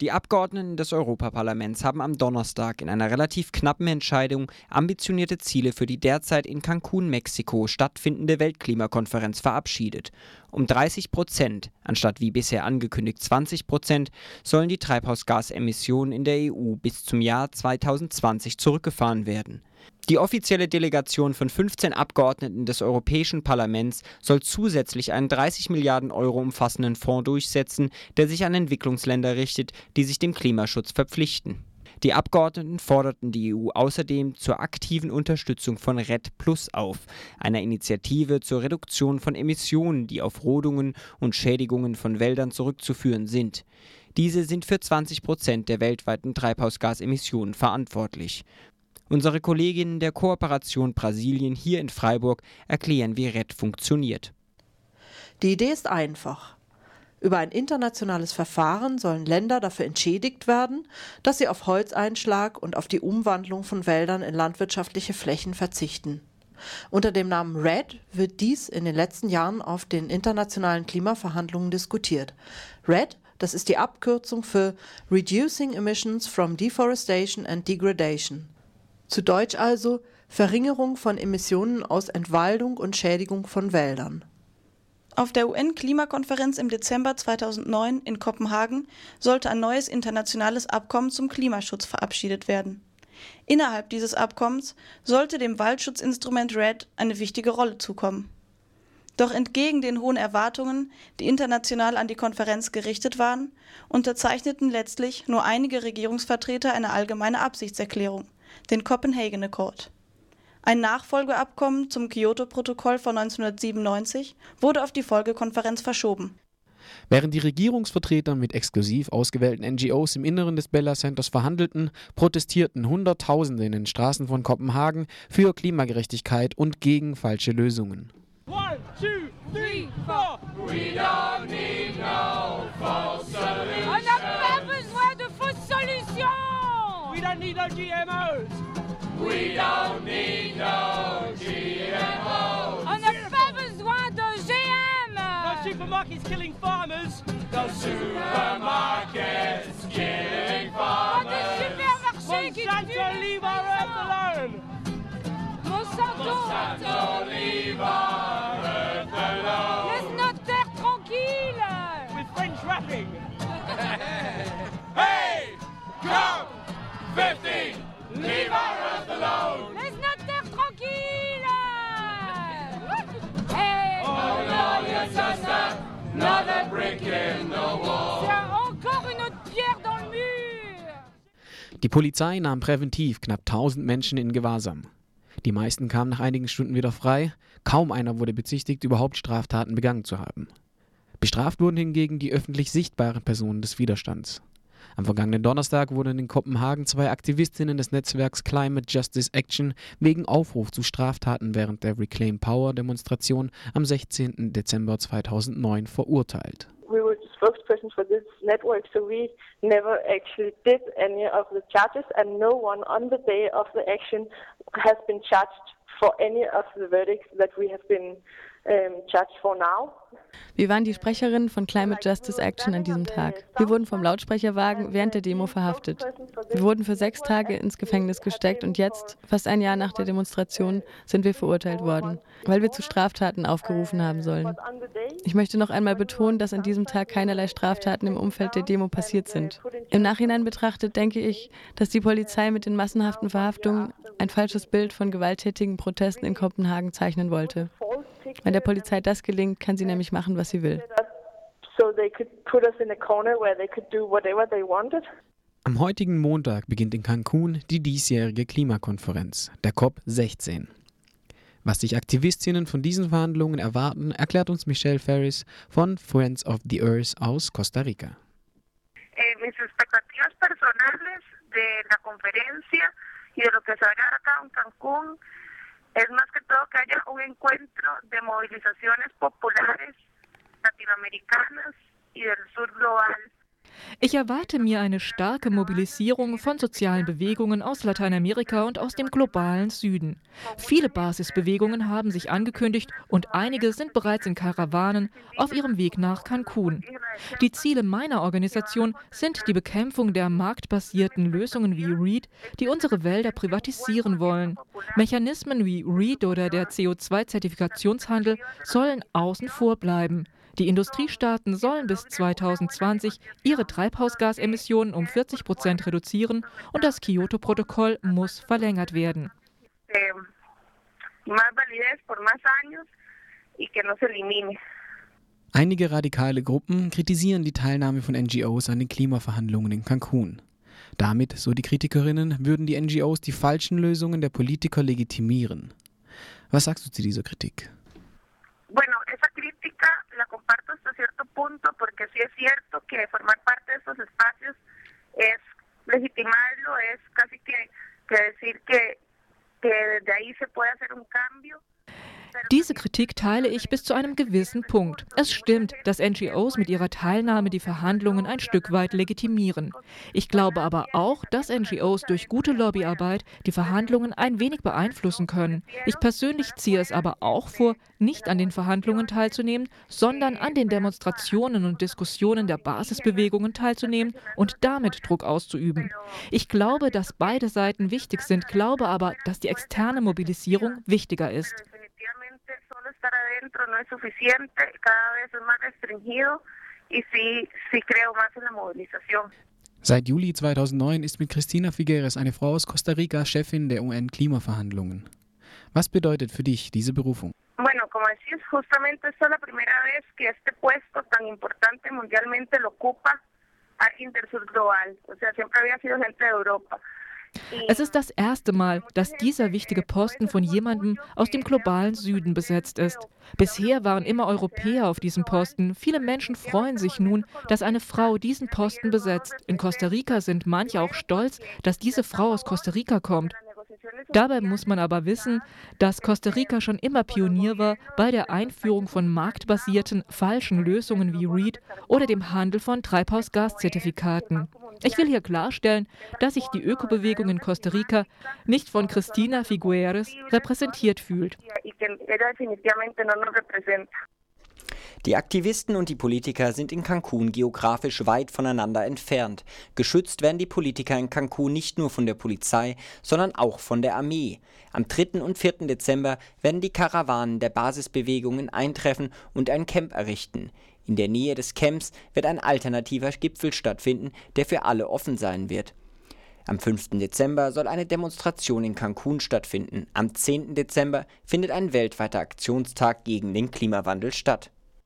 Die Abgeordneten des Europaparlaments haben am Donnerstag in einer relativ knappen Entscheidung ambitionierte Ziele für die derzeit in Cancun, Mexiko stattfindende Weltklimakonferenz verabschiedet. Um 30 Prozent, anstatt wie bisher angekündigt 20 Prozent, sollen die Treibhausgasemissionen in der EU bis zum Jahr 2020 zurückgefahren werden. Die offizielle Delegation von 15 Abgeordneten des Europäischen Parlaments soll zusätzlich einen 30 Milliarden Euro umfassenden Fonds durchsetzen, der sich an Entwicklungsländer richtet, die sich dem Klimaschutz verpflichten. Die Abgeordneten forderten die EU außerdem zur aktiven Unterstützung von RED Plus auf, einer Initiative zur Reduktion von Emissionen, die auf Rodungen und Schädigungen von Wäldern zurückzuführen sind. Diese sind für 20 Prozent der weltweiten Treibhausgasemissionen verantwortlich. Unsere Kolleginnen der Kooperation Brasilien hier in Freiburg erklären, wie RED funktioniert. Die Idee ist einfach. Über ein internationales Verfahren sollen Länder dafür entschädigt werden, dass sie auf Holzeinschlag und auf die Umwandlung von Wäldern in landwirtschaftliche Flächen verzichten. Unter dem Namen RED wird dies in den letzten Jahren auf den internationalen Klimaverhandlungen diskutiert. RED, das ist die Abkürzung für Reducing Emissions from Deforestation and Degradation. Zu Deutsch also Verringerung von Emissionen aus Entwaldung und Schädigung von Wäldern. Auf der UN-Klimakonferenz im Dezember 2009 in Kopenhagen sollte ein neues internationales Abkommen zum Klimaschutz verabschiedet werden. Innerhalb dieses Abkommens sollte dem Waldschutzinstrument RED eine wichtige Rolle zukommen. Doch entgegen den hohen Erwartungen, die international an die Konferenz gerichtet waren, unterzeichneten letztlich nur einige Regierungsvertreter eine allgemeine Absichtserklärung – den Copenhagen Accord. Ein Nachfolgeabkommen zum Kyoto-Protokoll von 1997 wurde auf die Folgekonferenz verschoben. Während die Regierungsvertreter mit exklusiv ausgewählten NGOs im Inneren des Bella Centers verhandelten, protestierten Hunderttausende in den Straßen von Kopenhagen für Klimagerechtigkeit und gegen falsche Lösungen. One, two, three, four. We don't need no false need no GMOs. We don't need no GMOs. On n'a pas besoin de GM. No supermarkets killing farmers. No supermarkets killing farmers. Monsanto, leave our earth alone. Monsanto. Monsanto, leave our Die Polizei nahm präventiv knapp 1000 Menschen in Gewahrsam. Die meisten kamen nach einigen Stunden wieder frei. Kaum einer wurde bezichtigt, überhaupt Straftaten begangen zu haben. Bestraft wurden hingegen die öffentlich sichtbaren Personen des Widerstands. Am vergangenen Donnerstag wurden in Kopenhagen zwei Aktivistinnen des Netzwerks Climate Justice Action wegen Aufruf zu Straftaten während der Reclaim Power Demonstration am 16. Dezember 2009 verurteilt. We were spokespersons for this network, so we never actually did any of the charges, and no one on the day of the action has been charged for any of the verdicts that we have been charged for now. Wir waren die Sprecherinnen von Climate Justice Action an diesem Tag. Wir wurden vom Lautsprecherwagen während der Demo verhaftet. Wir wurden für sechs Tage ins Gefängnis gesteckt und jetzt, fast ein Jahr nach der Demonstration, sind wir verurteilt worden, weil wir zu Straftaten aufgerufen haben sollen. Ich möchte noch einmal betonen, dass an diesem Tag keinerlei Straftaten im Umfeld der Demo passiert sind. Im Nachhinein betrachtet denke ich, dass die Polizei mit den massenhaften Verhaftungen ein falsches Bild von gewalttätigen Protesten in Kopenhagen zeichnen wollte. Wenn der Polizei das gelingt, kann sie nämlich machen, was sie will. Am heutigen Montag beginnt in Cancun die diesjährige Klimakonferenz, der COP16. Was sich Aktivistinnen von diesen Verhandlungen erwarten, erklärt uns Michelle Ferris von Friends of the Earth aus Costa Rica. Eh, mis expectativas personales de la conferencia y de lo que se haga acá en Cancún es más que todo que haya un encuentro de movilizaciones populares latinoamericanas y del sur global Ich erwarte mir eine starke Mobilisierung von sozialen Bewegungen aus Lateinamerika und aus dem globalen Süden. Viele Basisbewegungen haben sich angekündigt und einige sind bereits in Karawanen auf ihrem Weg nach Cancun. Die Ziele meiner Organisation sind die Bekämpfung der marktbasierten Lösungen wie REIT, die unsere Wälder privatisieren wollen. Mechanismen wie REIT oder der CO2-Zertifikationshandel sollen außen vor bleiben. Die Industriestaaten sollen bis 2020 ihre Treibhausgasemissionen um 40 Prozent reduzieren und das Kyoto-Protokoll muss verlängert werden. Einige radikale Gruppen kritisieren die Teilnahme von NGOs an den Klimaverhandlungen in Cancun. Damit, so die Kritikerinnen, würden die NGOs die falschen Lösungen der Politiker legitimieren. Was sagst du zu dieser Kritik? La comparto hasta cierto punto porque sí es cierto que formar Kritik teile ich bis zu einem gewissen Punkt. Es stimmt, dass NGOs mit ihrer Teilnahme die Verhandlungen ein Stück weit legitimieren. Ich glaube aber auch, dass NGOs durch gute Lobbyarbeit die Verhandlungen ein wenig beeinflussen können. Ich persönlich ziehe es aber auch vor, nicht an den Verhandlungen teilzunehmen, sondern an den Demonstrationen und Diskussionen der Basisbewegungen teilzunehmen und damit Druck auszuüben. Ich glaube, dass beide Seiten wichtig sind, glaube aber, dass die externe Mobilisierung wichtiger ist estar adentro no es suficiente, cada vez es más restringido y sí, sí creo más en la movilización. Seit Juli 2009 ist mit Cristina Figueres, eine Frau aus Costa Rica, Chefin der UN-Klimaverhandlungen. Was bedeutet für dich diese Berufung? Bueno, como decís, justamente esta es la primera vez que este puesto tan importante mundialmente lo ocupa alguien del sur global. O sea, siempre había sido gente de Europa. Es ist das erste Mal, dass dieser wichtige Posten von jemandem aus dem globalen Süden besetzt ist. Bisher waren immer Europäer auf diesem Posten. Viele Menschen freuen sich nun, dass eine Frau diesen Posten besetzt. In Costa Rica sind manche auch stolz, dass diese Frau aus Costa Rica kommt. Dabei muss man aber wissen, dass Costa Rica schon immer Pionier war bei der Einführung von marktbasierten falschen Lösungen wie REIT oder dem Handel von Treibhausgaszertifikaten. Ich will hier klarstellen, dass sich die Ökobewegung in Costa Rica nicht von Cristina Figueres repräsentiert fühlt. Die Aktivisten und die Politiker sind in Cancun geografisch weit voneinander entfernt. Geschützt werden die Politiker in Cancun nicht nur von der Polizei, sondern auch von der Armee. Am 3. und 4. Dezember werden die Karawanen der Basisbewegungen eintreffen und ein Camp errichten. In der Nähe des Camps wird ein alternativer Gipfel stattfinden, der für alle offen sein wird. Am 5. Dezember soll eine Demonstration in Cancun stattfinden. Am 10. Dezember findet ein weltweiter Aktionstag gegen den Klimawandel statt